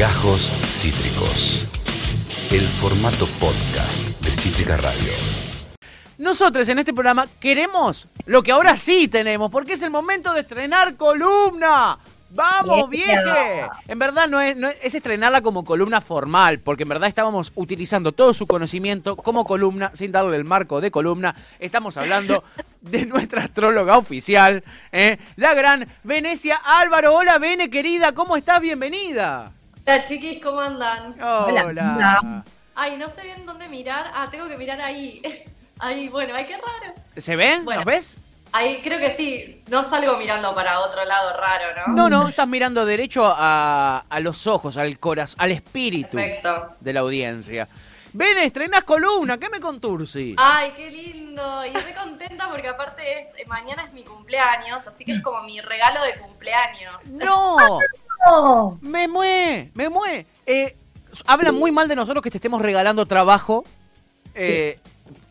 Gajos Cítricos. El formato podcast de Cítrica Radio. Nosotros en este programa queremos lo que ahora sí tenemos, porque es el momento de estrenar columna. ¡Vamos, vieje! En verdad no es, no es, es estrenarla como columna formal, porque en verdad estábamos utilizando todo su conocimiento como columna, sin darle el marco de columna. Estamos hablando de nuestra astróloga oficial, ¿eh? la gran Venecia Álvaro. Hola, Vene, querida, ¿cómo estás? Bienvenida. Hola chiquis, ¿cómo andan? Hola. Hola. Ay, no sé bien dónde mirar. Ah, tengo que mirar ahí. Ahí, bueno, ay, qué raro. ¿Se ven? Bueno. ¿Nos ves? Ahí, creo que sí. No salgo mirando para otro lado raro, ¿no? No, no, estás mirando derecho a, a los ojos, al corazón, al espíritu Perfecto. de la audiencia. Ven, estrenás columna, ¿qué me contursi? Ay, qué lindo. Y estoy contenta porque aparte es eh, mañana es mi cumpleaños, así que es como mi regalo de cumpleaños. ¡No! ¡Me mue! ¡Me mue! Eh, hablan muy mal de nosotros que te estemos regalando trabajo eh,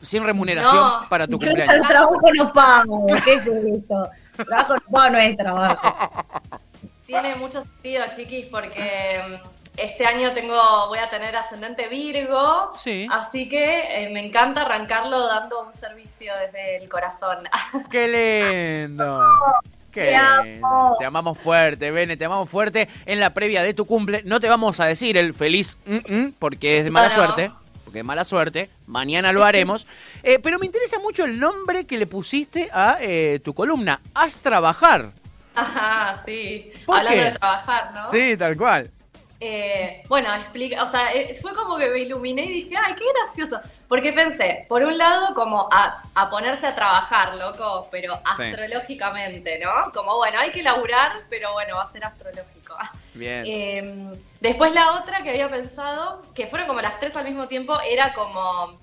sin remuneración No. para tu cumpleaños. trabajo no pago. ¿Qué es esto? Trabajo no pago no es trabajo. Tiene mucho sentido, chiquis, porque mm, este año tengo, voy a tener ascendente Virgo. Sí. Así que eh, me encanta arrancarlo dando un servicio desde el corazón. ¡Qué lindo! ¡Qué Te amo. Te amamos fuerte, Bene, te amamos fuerte. En la previa de tu cumple, no te vamos a decir el feliz mm, mm, porque es de mala suerte. Porque es mala suerte. Mañana lo haremos. Eh, pero me interesa mucho el nombre que le pusiste a eh, tu columna. Haz trabajar. Ajá, sí. ¿Por Hablando qué? de trabajar, ¿no? Sí, tal cual. Eh, bueno, explica, o sea, eh, fue como que me iluminé y dije, ay, qué gracioso. Porque pensé, por un lado, como a, a ponerse a trabajar, loco, pero Sí. astrológicamente, ¿no? Como, bueno, hay que laburar, pero bueno, va a ser astrológico. Bien. Eh, después la otra que había pensado, que fueron como las tres al mismo tiempo, era como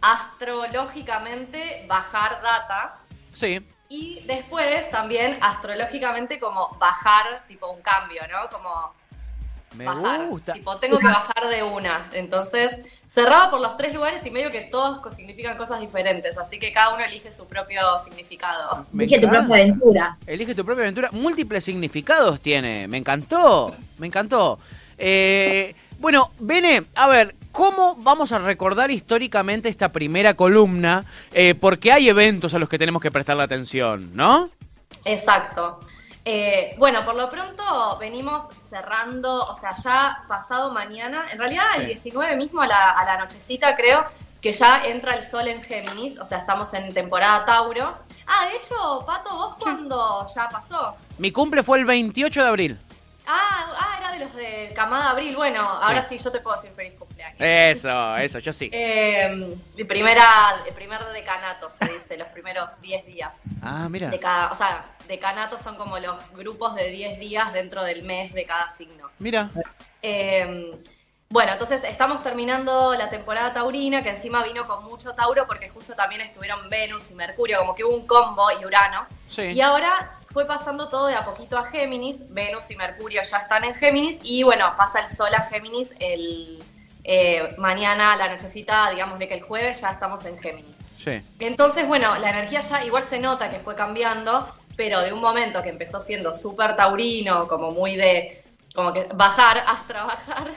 astrológicamente bajar data. Sí. Y después también astrológicamente como bajar, tipo un cambio, ¿no? Como Me bajar. gusta. Tipo, tengo que bajar de una. Entonces, cerraba por los tres lugares y medio que todos significan cosas diferentes. Así que cada uno elige su propio significado. Me Dije tu propia aventura. Elige tu propia aventura. Múltiples significados tiene. Me encantó. Me encantó. Eh, bueno, Bene, a ver, ¿cómo vamos a recordar históricamente esta primera columna? Eh, porque hay eventos a los que tenemos que prestarle atención, ¿no? Exacto. Eh, bueno, por lo pronto venimos cerrando, o sea, ya pasado mañana, en realidad Sí. el 19 mismo a la, a la nochecita creo que ya entra el sol en Géminis, o sea, estamos en temporada Tauro. Ah, de hecho, Pato, ¿vos cuándo ya pasó? Mi cumple fue el 28 de abril. Ah, ah, era de los de Camada Abril. Bueno, ahora sí, yo te puedo decir feliz cumpleaños. Eso, eso, yo sí. Eh, primera, el primer decanato se dice, los primeros 10 días. Ah, mira. De cada, o sea, decanatos son como los grupos de 10 días dentro del mes de cada signo. Mira. Eh, bueno, entonces estamos terminando la temporada taurina, que encima vino con mucho Tauro, porque justo también estuvieron Venus y Mercurio, como que hubo un combo y Urano. Sí. Y ahora fue pasando todo de a poquito a Géminis, Venus y Mercurio ya están en Géminis, y bueno, pasa el Sol a Géminis el eh, mañana, la nochecita, digamos que el jueves ya estamos en Géminis. Sí. Entonces, bueno, la energía ya igual se nota que fue cambiando, pero de un momento que empezó siendo súper taurino, como muy de, como que bajar, haz trabajar,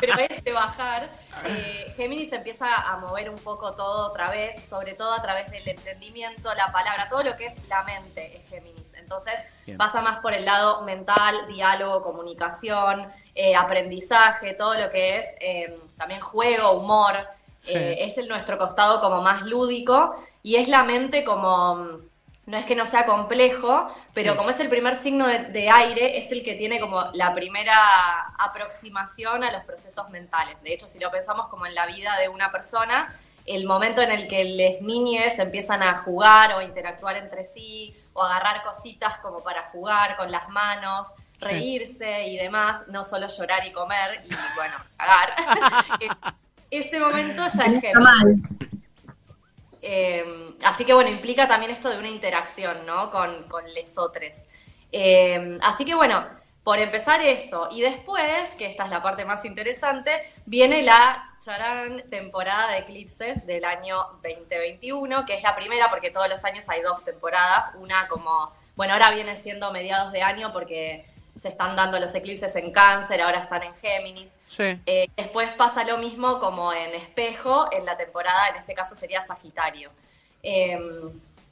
pero ese bajar, eh, Géminis empieza a mover un poco todo otra vez, sobre todo a través del entendimiento, la palabra, todo lo que es la mente es Géminis. Entonces Bien. pasa más por el lado mental, diálogo, comunicación, eh, aprendizaje, todo lo que es eh, también juego, humor. Sí. Eh, es el nuestro costado como más lúdico y es la mente como, mm, no es que no sea complejo, pero Sí. como es el primer signo de, de aire, es el que tiene como la primera aproximación a los procesos mentales. De hecho, si lo pensamos como en la vida de una persona, el momento en el que las niñes empiezan a jugar o interactuar entre sí, o agarrar cositas como para jugar con las manos, reírse y demás, no solo llorar y comer y bueno, cagar. Ese momento ya es mal. Eh, así que bueno, implica también esto de una interacción, ¿no? Con, con lesotres. Eh, así que bueno, por empezar eso, y después, que esta es la parte más interesante, viene la charán temporada de eclipses del año 2021, que es la primera porque todos los años hay dos temporadas, una como, bueno, ahora viene siendo mediados de año porque se están dando los eclipses en cáncer, ahora están en Géminis. Sí. Eh, después pasa lo mismo como en espejo, en la temporada, en este caso sería Sagitario. Eh,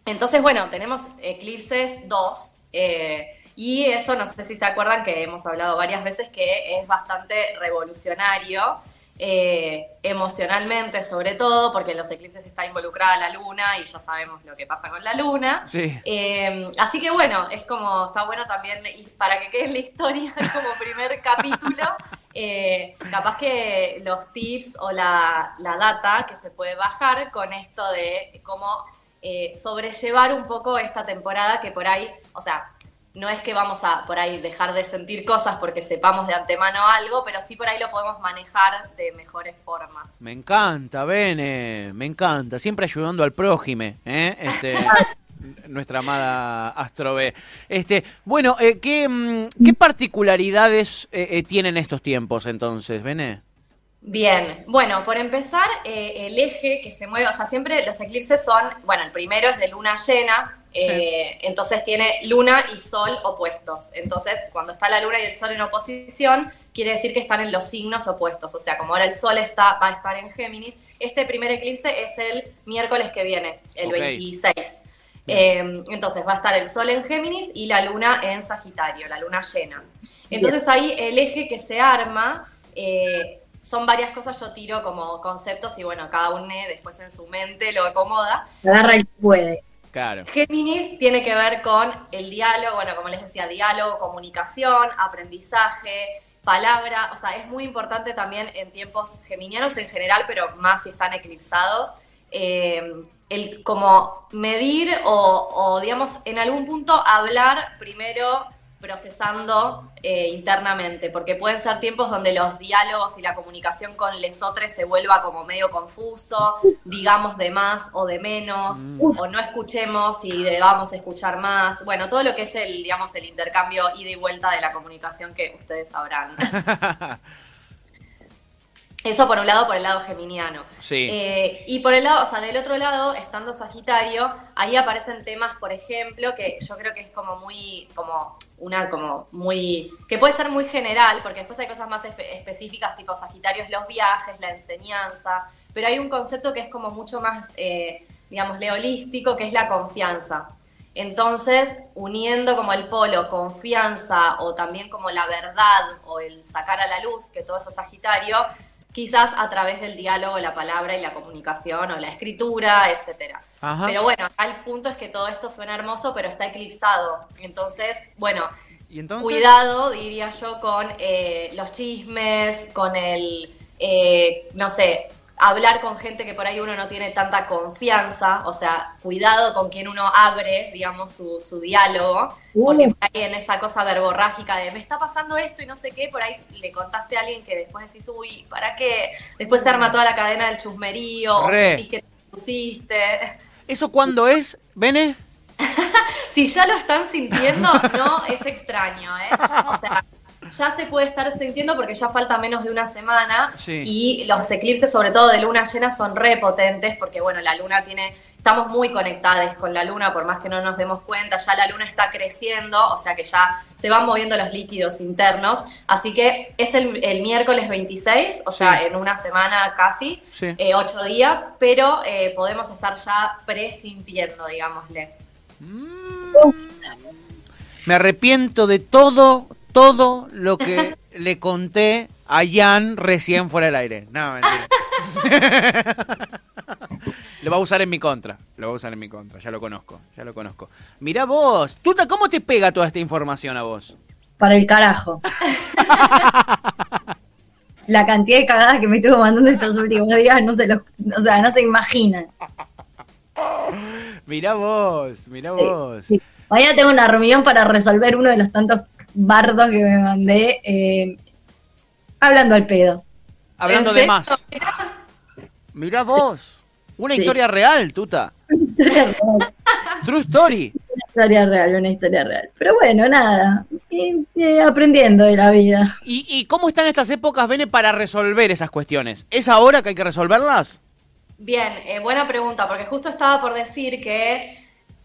entonces, bueno, tenemos eclipses 2. Y eso, no sé si se acuerdan que hemos hablado varias veces que es bastante revolucionario eh, emocionalmente sobre todo, porque en los eclipses está involucrada la luna y ya sabemos lo que pasa con la luna. Sí. Eh, así que bueno, es como, está bueno también, y para que quede en la historia como primer capítulo, eh, capaz que los tips o la, la, data que se puede bajar con esto de cómo sobrellevar un poco esta temporada que por ahí, o sea, no es que vamos a por ahí dejar de sentir cosas porque sepamos de antemano algo, pero sí por ahí lo podemos manejar de mejores formas. Me encanta, Bene, me encanta. Siempre ayudando al prójime, ¿eh? Este, nuestra amada Astro B. Este, bueno, eh, ¿qué, mm, ¿qué, particularidades eh, eh, tienen estos tiempos entonces, Bene? Bien, bueno, por empezar, el eje que se mueve, o sea, siempre los eclipses son, bueno, el primero es de luna llena, eh, entonces tiene luna y sol opuestos. Entonces, cuando está la luna y el sol en oposición, quiere decir que están en los signos opuestos. O sea, como ahora el sol está, va a estar en Géminis, este primer eclipse es el miércoles que viene, el 26. Eh, entonces va a estar el sol en Géminis y la luna en Sagitario, la luna llena. Entonces ahí el eje que se arma eh, son varias cosas, yo tiro como conceptos y bueno, cada uno después en su mente lo acomoda. Agarra el puede. Géminis tiene que ver con el diálogo, bueno, como les decía, diálogo, comunicación, aprendizaje, palabra, o sea, es muy importante también en tiempos geminianos en general, pero más si están eclipsados, eh, el como medir o, o, digamos, en algún punto hablar primero procesando eh, internamente, porque pueden ser tiempos donde los diálogos y la comunicación con lesotres se vuelva como medio confuso, digamos de más o de menos, mm. o no escuchemos y debamos escuchar más. Bueno, todo lo que es el, digamos, el intercambio ida y vuelta de la comunicación que ustedes sabrán. Eso por un lado, por el lado geminiano. Sí. Eh, y por el lado, o sea, del otro lado, estando Sagitario, ahí aparecen temas, por ejemplo, que yo creo que es como muy, como una, como muy, que puede ser muy general, porque después hay cosas más específicas, tipo Sagitario es los viajes, la enseñanza, pero hay un concepto que es como mucho más, eh, digamos, leolístico, que es la confianza. Entonces, uniendo como el polo confianza o también como la verdad o el sacar a la luz, que todo eso es Sagitario, quizás a través del diálogo, la palabra y la comunicación o la escritura, etcétera. Pero bueno, acá el punto es que todo esto suena hermoso, pero está eclipsado. Entonces, bueno, cuidado, diría yo, con eh, los chismes, con el, eh, no sé, hablar con gente que por ahí uno no tiene tanta confianza, o sea, cuidado con quien uno abre, digamos, su, su diálogo, porque por ahí en esa cosa verborrágica de me está pasando esto y no sé qué, por ahí le contaste a alguien que después decís, uy, ¿para qué? Después se arma toda la cadena del chusmerío, o sentís que te pusiste. ¿Eso cuándo es, Bene? si ya lo están sintiendo, no es extraño, ¿eh? O sea, ya se puede estar sintiendo porque ya falta menos de una semana y los eclipses, sobre todo de luna llena, son repotentes porque, bueno, la luna tiene, estamos muy conectados con la luna, por más que no nos demos cuenta, ya la luna está creciendo, o sea que ya se van moviendo los líquidos internos, así que es el, miércoles 26, o sea, en una semana casi, eh, ocho días, pero eh, podemos estar ya presintiendo, digámosle. Mm. Me arrepiento de todo, todo lo que le conté a Jan recién fuera del aire. No, mentira. lo va a usar en mi contra. Lo va a usar en mi contra. Ya lo conozco. Ya lo conozco. Mira vos. Tuta, ¿cómo te pega toda esta información a vos? Para el carajo. La cantidad de cagadas que me estuvo mandando estos últimos días no se los, o sea, no se imaginan. Mira vos, mira vos. Mañana tengo una reunión para resolver uno de los tantos bardo que me mandé eh, hablando al pedo. Hablando de más. Mirá vos. Una historia real, tuta. Una historia real. True story. Una historia real, una historia real. Pero bueno, nada. aprendiendo de la vida. ¿Y, cómo están estas épocas, Bene, para resolver esas cuestiones? ¿Es ahora que hay que resolverlas? Bien, eh, buena pregunta, porque justo estaba por decir que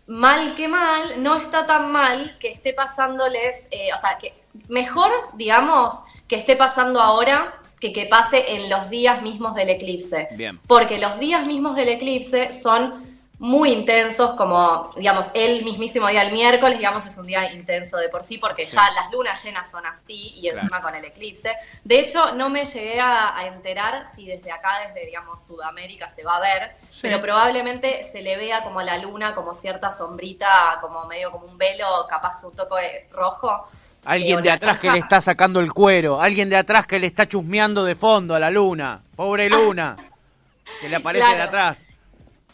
mal que mal, no está tan mal que esté pasándoles, eh, o sea, que mejor, digamos, que esté pasando ahora que que pase en los días mismos del eclipse. Bien. Porque los días mismos del eclipse son muy intensos, como, digamos, el mismísimo día, el miércoles, digamos, es un día intenso de por sí, porque Sí. ya las lunas llenas son así y encima con el eclipse. De hecho, no me llegué a, a enterar si desde acá, desde, digamos, Sudamérica se va a ver, Sí. pero probablemente se le vea como a la luna, como cierta sombrita, como medio como un velo, capaz un toque rojo. Alguien Eh, de atrás que le está sacando el cuero, alguien de atrás que le está chusmeando de fondo a la luna. Pobre luna, que le aparece de atrás.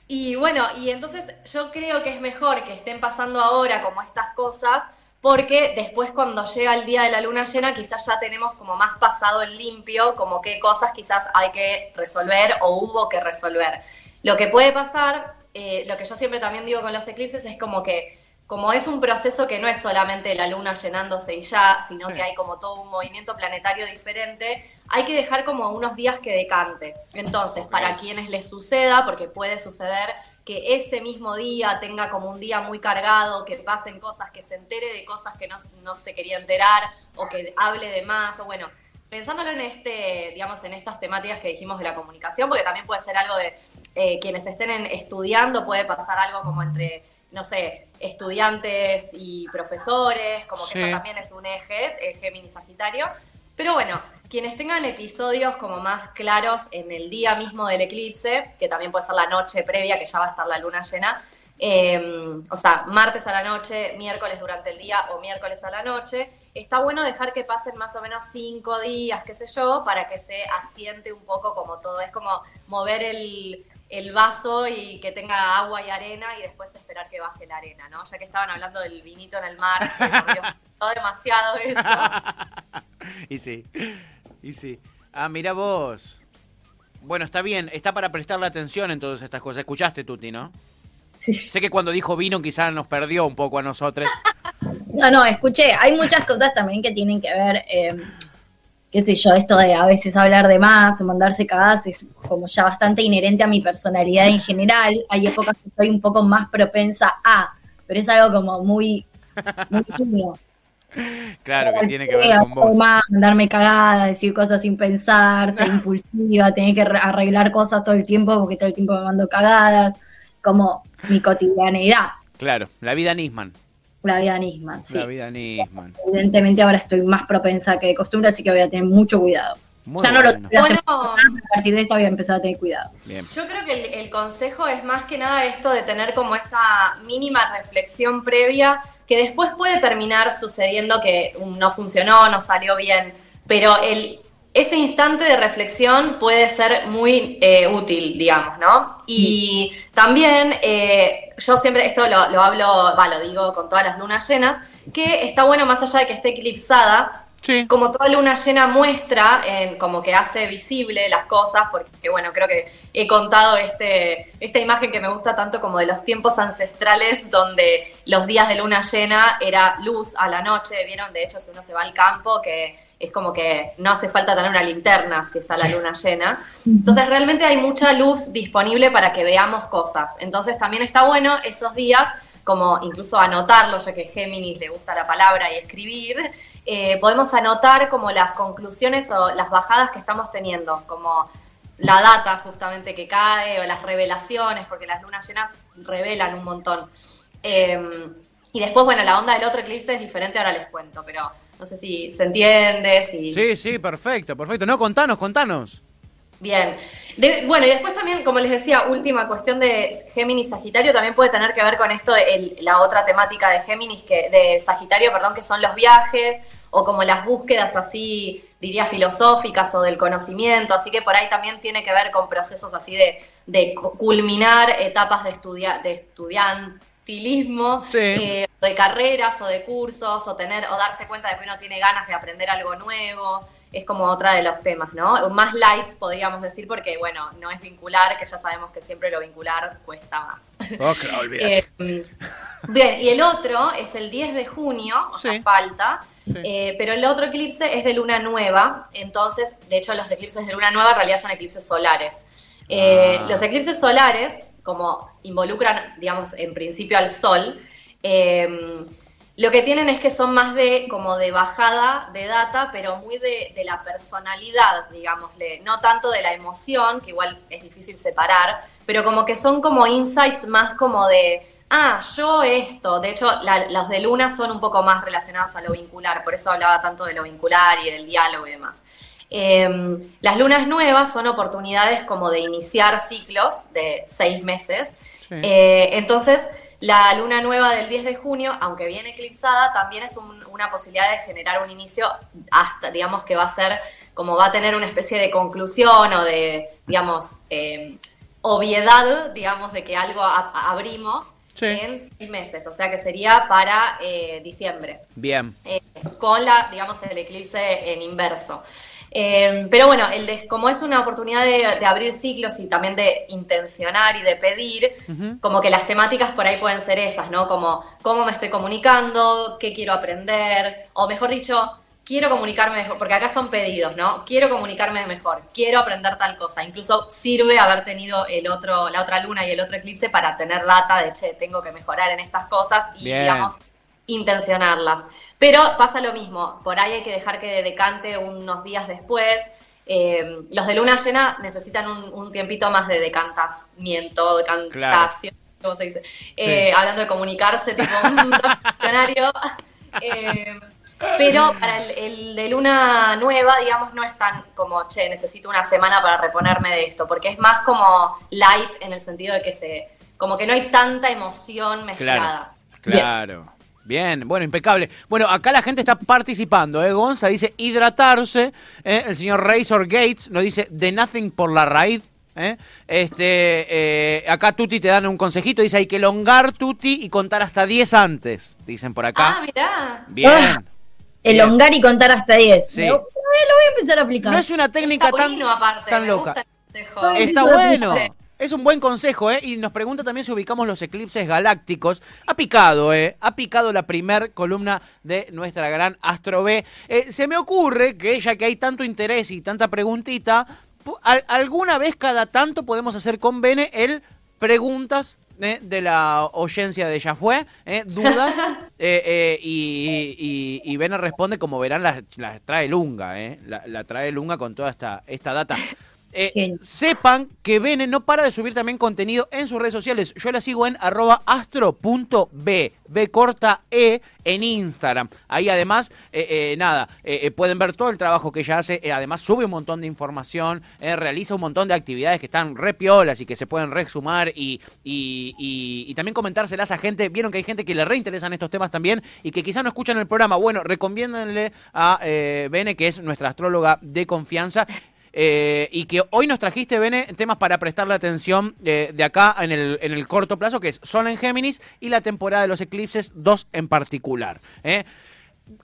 Y bueno, y entonces yo creo que es mejor que estén pasando ahora como estas cosas, porque después cuando llega el día de la luna llena, quizás ya tenemos como más pasado en limpio, como qué cosas quizás hay que resolver o hubo que resolver. Lo que puede pasar, eh, lo que yo siempre también digo con los eclipses, es como que como es un proceso que no es solamente la luna llenándose y ya, sino Sí. que hay como todo un movimiento planetario diferente, hay que dejar como unos días que decante. Entonces, para quienes les suceda, porque puede suceder que ese mismo día tenga como un día muy cargado, que pasen cosas, que se entere de cosas que no, no se quería enterar, o que hable de más, o bueno, pensándolo en este, digamos, en estas temáticas que dijimos de la comunicación, porque también puede ser algo de eh, quienes estén estudiando, puede pasar algo como entre, no sé, estudiantes y profesores, como que Sí. eso también es un eje, eh, Géminis Sagitario. Pero bueno, quienes tengan episodios como más claros en el día mismo del eclipse, que también puede ser la noche previa, que ya va a estar la luna llena, eh, o sea, martes a la noche, miércoles durante el día o miércoles a la noche, está bueno dejar que pasen más o menos cinco días, qué sé yo, para que se asiente un poco como todo. Es como mover el, el vaso y que tenga agua y arena y después esperar que baje la arena, ¿no? Ya que estaban hablando del vinito en el mar, que por Dios, demasiado eso. Y sí, y sí. Ah, mira vos. Bueno, está bien, está para prestarle atención en todas estas cosas. Escuchaste, Tuti, ¿no? Sí. Sé que cuando dijo vino quizás nos perdió un poco a nosotros. No, no, escuché, hay muchas cosas también que tienen que ver, eh, qué sé yo, esto de a veces hablar de más o mandarse cagadas es como ya bastante inherente a mi personalidad en general. Hay épocas que estoy un poco más propensa a, pero es algo como muy, muy. Claro, que tiene que ver con vos. más, mandarme cagadas, decir cosas sin pensar, ser impulsiva, tener que re- arreglar cosas todo el tiempo porque todo el tiempo me mando cagadas, como mi cotidianeidad, Claro, la vida Nisman. La vida misma. Sí. La vida Nisman. Evidentemente ahora estoy más propensa que de costumbre, así que voy a tener mucho cuidado. Muy ya no lo bueno. a partir de esta voy a empezar a tener cuidado. Bien. Yo creo que el, el consejo es más que nada esto de tener como esa mínima reflexión previa que después puede terminar sucediendo que no funcionó, no salió bien, pero el, ese instante de reflexión puede ser muy eh, útil, digamos, ¿no? Y también eh, yo siempre, esto lo, lo hablo, va, lo digo con todas las lunas llenas, que está bueno más allá de que esté eclipsada, Sí. como toda luna llena muestra, en, como que hace visible las cosas, porque bueno, creo que he contado este, esta imagen que me gusta tanto como de los tiempos ancestrales, donde los días de luna llena era luz a la noche, vieron, de hecho si uno se va al campo, que es como que no hace falta tener una linterna si está la luna llena. Entonces realmente hay mucha luz disponible para que veamos cosas. Entonces también está bueno esos días como incluso anotarlo, ya que Géminis le gusta la palabra y escribir, eh, podemos anotar como las conclusiones o las bajadas que estamos teniendo, como la data justamente que cae o las revelaciones, porque las lunas llenas revelan un montón. Eh, y después, bueno, la onda del otro eclipse es diferente, ahora les cuento, pero no sé si se entiende, si... Sí, sí, perfecto, perfecto. No, contanos, contanos. Bien. De- bueno, y después también, como les decía, última cuestión de Géminis Sagitario también puede tener que ver con esto de el- la otra temática de Géminis, que, de Sagitario, perdón, que son los viajes o como las búsquedas así, diría, filosóficas o del conocimiento. Así que por ahí también tiene que ver con procesos así de, de cu- culminar etapas de, estudia, de estudiantilismo, Sí. eh, de carreras o de cursos, o tener, o darse cuenta de que uno tiene ganas de aprender algo nuevo es como otra de los temas, ¿no? Más light, podríamos decir, porque, bueno, no es vincular, que ya sabemos que siempre lo vincular cuesta más. Claro, olvídate. Eh, bien, y el otro es el 10 de junio, o Sí. sea, falta, Sí. eh, pero el otro eclipse es de luna nueva, entonces, de hecho, los eclipses de luna nueva en realidad son eclipses solares. Eh, Ah. Los eclipses solares, como involucran, digamos, en principio al sol, eh, lo que tienen es que son más de como de bajada de data, pero muy de, la personalidad, digámosle, no tanto de la emoción, que igual es difícil separar, pero como que son como insights más como de, ah, yo esto. De hecho, la, los de Luna son un poco más relacionados a lo vincular, por eso hablaba tanto de lo vincular y del diálogo y demás. Eh, las lunas nuevas son oportunidades como de iniciar ciclos de seis meses. Sí. Eh, entonces, la luna nueva del 10 de junio, aunque viene eclipsada, también es un, una posibilidad de generar un inicio hasta, digamos que va a ser, como va a tener una especie de conclusión o de, digamos, eh, obviedad, digamos, de que algo a, abrimos sí. en seis meses, o sea que sería para eh, diciembre. Bien. Eh, con la, digamos, el eclipse en inverso. Eh, pero bueno, el de, como es una oportunidad de, de, abrir ciclos y también de intencionar y de pedir, uh -huh. como que las temáticas por ahí pueden ser esas, ¿no? Como cómo me estoy comunicando, qué quiero aprender, o mejor dicho, quiero comunicarme mejor, porque acá son pedidos, ¿no? Quiero comunicarme mejor, quiero aprender tal cosa. Incluso sirve haber tenido el otro, la otra luna y el otro eclipse para tener data de, che, tengo que mejorar en estas cosas y, Bien. digamos, intencionarlas. Pero pasa lo mismo, por ahí hay que dejar que decante unos días después. Eh, los de luna llena necesitan un, un, tiempito más de decantamiento, decantación, claro. ¿cómo se dice? Sí. Eh, hablando de comunicarse, tipo un diccionario. eh, pero para el, el, de luna nueva, digamos, no es tan como, che, necesito una semana para reponerme de esto, porque es más como light en el sentido de que se, como que no hay tanta emoción mezclada. Claro, claro. Bien, bueno, impecable. Bueno, acá la gente está participando, ¿eh? Gonza dice hidratarse. ¿eh? El señor Razor Gates nos dice de nothing por la raíz. ¿eh? Este, eh, acá Tuti te dan un consejito, dice hay que elongar Tuti y contar hasta 10 antes, dicen por acá. Ah, mirá. Bien. Ah, elongar y contar hasta 10. Sí. Lo voy a empezar a aplicar. No es una técnica Está tan, aparte, tan loca. gusta el Está bueno. Es un buen consejo, ¿eh? Y nos pregunta también si ubicamos los eclipses galácticos. Ha picado, ¿eh? Ha picado la primer columna de nuestra gran Astro B. Eh, se me ocurre que, ya que hay tanto interés y tanta preguntita, alguna vez cada tanto podemos hacer con Bene el preguntas ¿eh? de la oyencia de Ya Fue, ¿eh? dudas, eh, eh, y, y, y, Bene responde, como verán, la, la trae Lunga, ¿eh? La, la, trae Lunga con toda esta, esta data. Eh, sepan que Bene no para de subir también contenido en sus redes sociales. Yo la sigo en arroba astro.b, B corta E, en Instagram. Ahí además, eh, eh, nada, pueden ver todo el trabajo que ella hace. además sube un montón de información, realiza un montón de actividades que están re piolas y que se pueden resumar y, y, y, y, también comentárselas a gente. Vieron que hay gente que le reinteresan estos temas también y que quizás no escuchan el programa. Bueno, recomiéndenle a Bene, que es nuestra astróloga de confianza. Eh, y que hoy nos trajiste, Bene, temas para prestarle atención eh, de acá en el, en el corto plazo, que es Sol en Géminis y la temporada de los eclipses, dos en particular. ¿eh?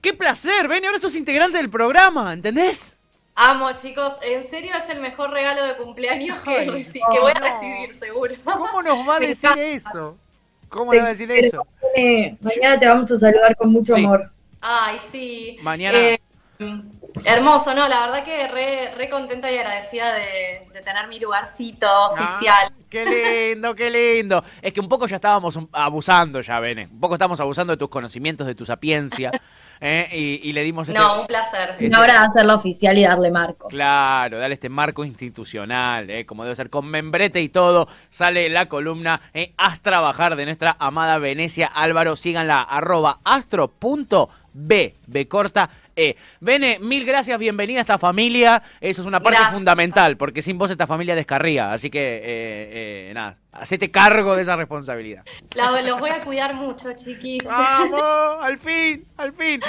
¡Qué placer, Bene! Ahora sos integrante del programa, ¿entendés? Amo, chicos. En serio, es el mejor regalo de cumpleaños que, Ay, no, que voy a recibir, seguro. ¿Cómo nos va a decir eso? ¿Cómo nos va a decir eso? Mañana te vamos a saludar con mucho sí. amor. Ay, sí. Mañana. Eh, Hermoso, ¿no? La verdad que re, re contenta y agradecida de, de, tener mi lugarcito ah, oficial. Qué lindo, qué lindo. Es que un poco ya estábamos abusando ya, Bene. Un poco estamos abusando de tus conocimientos, de tu sapiencia. ¿eh? Y, y, le dimos este, No, un placer. Este, ahora hacerlo oficial y darle marco. Claro, darle este marco institucional, ¿eh? como debe ser, con membrete y todo. Sale la columna ¿eh? Haz trabajar de nuestra amada Venecia Álvaro. Síganla, arroba astro.b, B corta e. Bene, mil gracias, bienvenida a esta familia. Eso es una parte gracias. fundamental, porque sin vos esta familia descarría. Así que, eh, eh, nada, hacete cargo de esa responsabilidad. La, los voy a cuidar mucho, chiquis. ¡Vamos! ¡Al fin! ¡Al fin!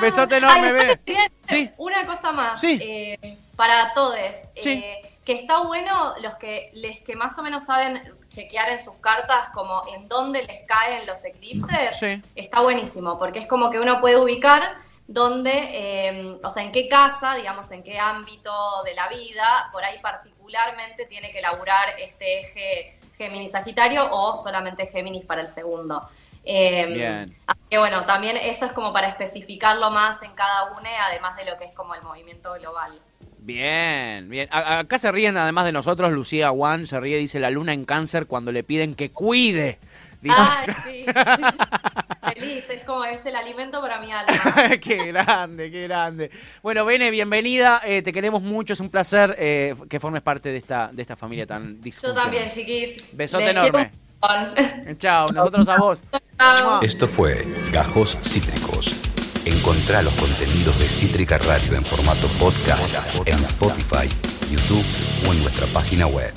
Besote enorme, Bene. Sí. Una cosa más. Sí. Eh, para todos. Sí. Que está bueno los que les que más o menos saben chequear en sus cartas como en dónde les caen los eclipses, sí. está buenísimo, porque es como que uno puede ubicar donde, eh, o sea, en qué casa, digamos, en qué ámbito de la vida, por ahí particularmente tiene que laburar este eje Géminis-Sagitario o solamente Géminis para el segundo. Eh, Bien. Así que bueno, también eso es como para especificarlo más en cada uno, además de lo que es como el movimiento global. Bien, bien. acá se ríen además de nosotros, Lucía Juan se ríe, dice la luna en cáncer cuando le piden que cuide Dice- Ay, sí. Feliz, es como es el alimento para mi alma. qué grande, qué grande. Bueno, Bene, bienvenida. eh, te queremos mucho. Es un placer eh, que formes parte de esta, de esta familia tan Yo disfuncional. también, chiquis. Besote Les enorme. Chao, nosotros a vos. Chao. Esto fue Gajos Cítricos. Encontrá los contenidos de Cítrica Radio en formato podcast en Spotify, YouTube o en nuestra página web.